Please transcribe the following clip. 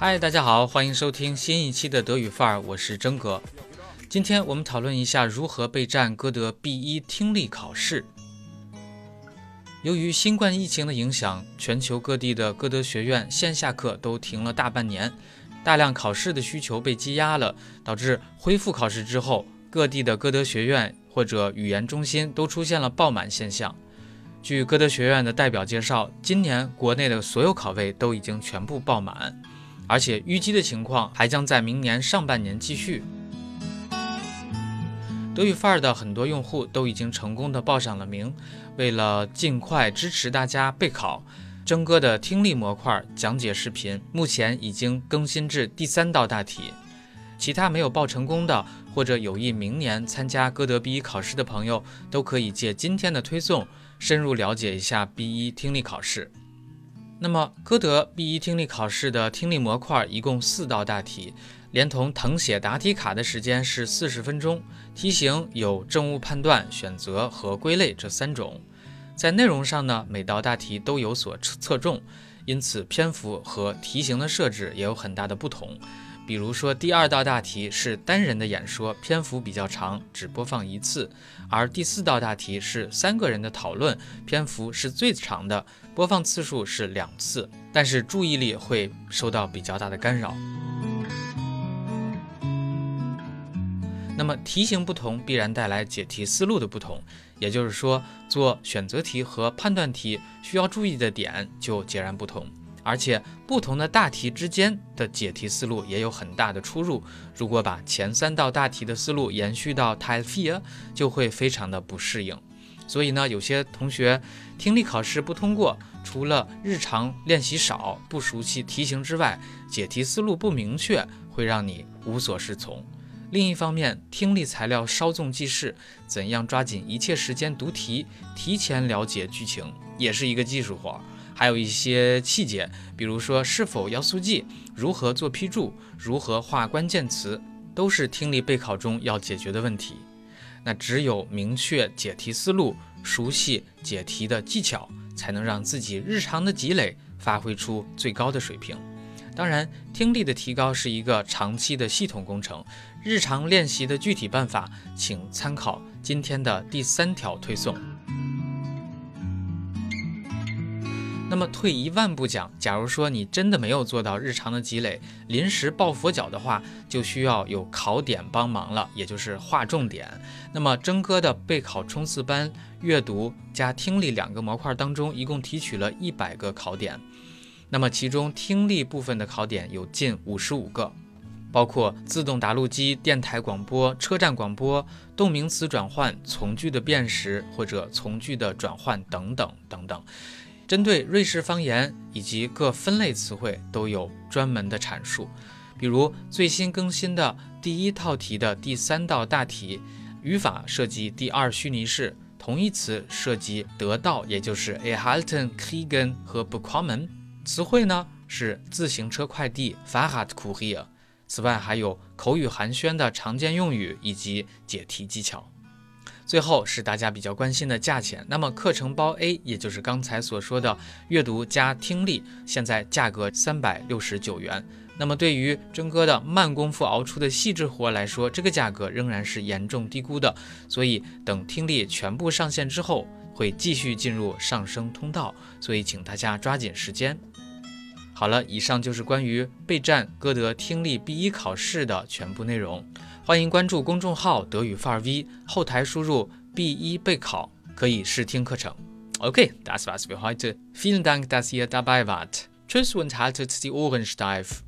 嗨，大家好，欢迎收听新一期的德语范儿，我是真哥。今天我们讨论一下如何备战歌德 B1 听力考试。由于新冠疫情的影响，全球各地的歌德学院线下课都停了大半年，大量考试的需求被积压了，导致恢复考试之后，各地的歌德学院或者语言中心都出现了爆满现象。据歌德学院的代表介绍，今年国内的所有考位都已经全部爆满。而且淤积的情况还将在明年上半年继续。德语范儿的很多用户都已经成功的报上了名。为了尽快支持大家备考，征哥的听力模块讲解视频目前已经更新至第三道大题。其他没有报成功的，或者有意明年参加歌德 B 一考试的朋友，都可以借今天的推送深入了解一下 B 一听力考试。那么，歌德 B1 听力考试的听力模块一共四道大题，连同誊写答题卡的时间是四十分钟。题型有正误判断、选择和归类这三种。在内容上呢，每道大题都有所侧重，因此篇幅和题型的设置也有很大的不同。比如说，第二道大题是单人的演说，篇幅比较长，只播放一次；而第四道大题是三个人的讨论，篇幅是最长的，播放次数是两次，但是注意力会受到比较大的干扰。那么题型不同，必然带来解题思路的不同，也就是说，做选择题和判断题需要注意的点就截然不同。而且不同的大题之间的解题思路也有很大的出入。如果把前三道大题的思路延续到 t l f i a 就会非常的不适应。所以呢，有些同学听力考试不通过，除了日常练习少、不熟悉题型之外，解题思路不明确，会让你无所适从。另一方面，听力材料稍纵即逝，怎样抓紧一切时间读题，提前了解剧情，也是一个技术活。还有一些细节，比如说是否要速记，如何做批注，如何画关键词，都是听力备考中要解决的问题。那只有明确解题思路，熟悉解题的技巧，才能让自己日常的积累发挥出最高的水平。当然，听力的提高是一个长期的系统工程，日常练习的具体办法，请参考今天的第三条推送。那么退一万步讲，假如说你真的没有做到日常的积累，临时抱佛脚的话，就需要有考点帮忙了，也就是划重点。那么征哥的备考冲刺班阅读加听力两个模块当中，一共提取了一百个考点。那么其中听力部分的考点有近五十五个，包括自动答录机、电台广播、车站广播、动名词转换、从句的辨识或者从句的转换等等等等。针对瑞士方言以及各分类词汇都有专门的阐述，比如最新更新的第一套题的第三道大题，语法涉及第二虚拟式，同义词涉及得到，也就是 erhalten、kriegen 和 bekommen，词汇呢是自行车快递 Fahrradkurier，此外还有口语寒暄的常见用语以及解题技巧。最后是大家比较关心的价钱。那么课程包 A，也就是刚才所说的阅读加听力，现在价格三百六十九元。那么对于真哥的慢功夫熬出的细致活来说，这个价格仍然是严重低估的。所以等听力全部上线之后，会继续进入上升通道。所以请大家抓紧时间。好了，以上就是关于备战歌德听力 B 一考试的全部内容。欢迎关注公众号德语范儿 V，后台输入 B 一备考可以试听课程。Okay，das war's für heute. Vielen Dank, dass ihr dabei wart. Tschüss und haltet die Ohren steif.